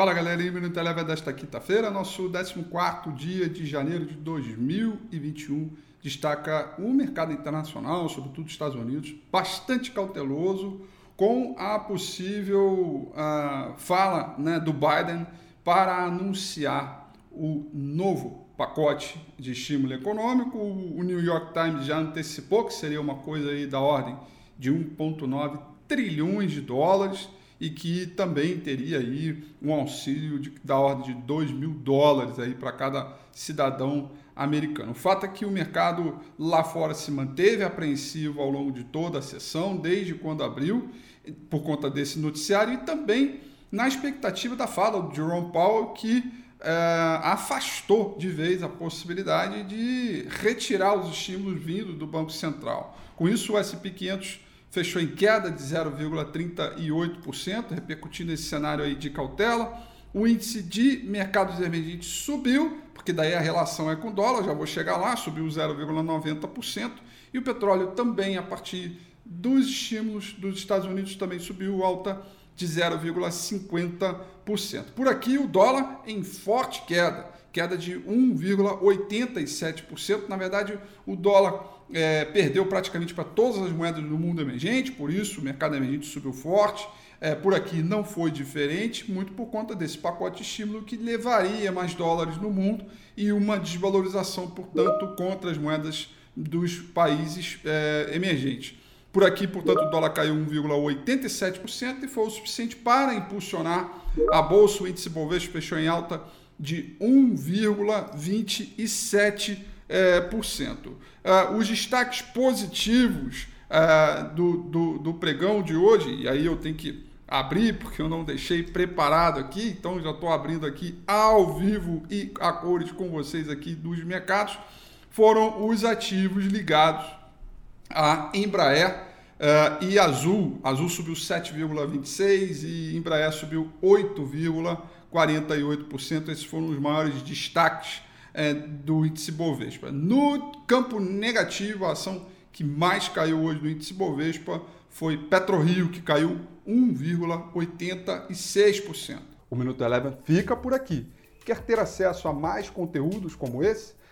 Fala galera, Minuto Eleva desta quinta-feira, nosso 14 dia de janeiro de 2021. Destaca o mercado internacional, sobretudo os Estados Unidos, bastante cauteloso com a possível uh, fala né, do Biden para anunciar o novo pacote de estímulo econômico. O New York Times já antecipou que seria uma coisa aí da ordem de 1,9 trilhões de dólares e que também teria aí um auxílio de, da ordem de 2 mil dólares aí para cada cidadão americano. O fato é que o mercado lá fora se manteve apreensivo ao longo de toda a sessão, desde quando abriu, por conta desse noticiário e também na expectativa da fala do Jerome Powell, que é, afastou de vez a possibilidade de retirar os estímulos vindos do Banco Central. Com isso, o SP 500 fechou em queda de 0,38%, repercutindo esse cenário aí de cautela. O índice de mercados emergentes subiu, porque daí a relação é com o dólar, já vou chegar lá, subiu 0,90%. E o petróleo também, a partir dos estímulos dos Estados Unidos, também subiu alta de 0,50%. Por aqui, o dólar em forte queda, queda de 1,87%. Na verdade, o dólar é, perdeu praticamente para todas as moedas do mundo emergente, por isso o mercado emergente subiu forte. É, por aqui não foi diferente, muito por conta desse pacote de estímulo que levaria mais dólares no mundo e uma desvalorização, portanto, contra as moedas dos países é, emergentes. Por aqui, portanto, o dólar caiu 1,87% e foi o suficiente para impulsionar a bolsa. O índice Bovespa fechou em alta de 1,27%. É. Uh, os destaques positivos uh, do, do, do, pregão de hoje, e aí eu tenho que abrir porque eu não deixei preparado aqui, então já estou abrindo aqui ao vivo e a cores com vocês aqui dos mercados, foram os ativos ligados a Embraer uh, e Azul. Azul subiu 7,26% e Embraer subiu 8,48%. Esses foram os maiores destaques é, do índice Bovespa. No campo negativo, a ação que mais caiu hoje no índice Bovespa foi PetroRio, que caiu 1,86%. O Minuto Eleven fica por aqui. Quer ter acesso a mais conteúdos como esse?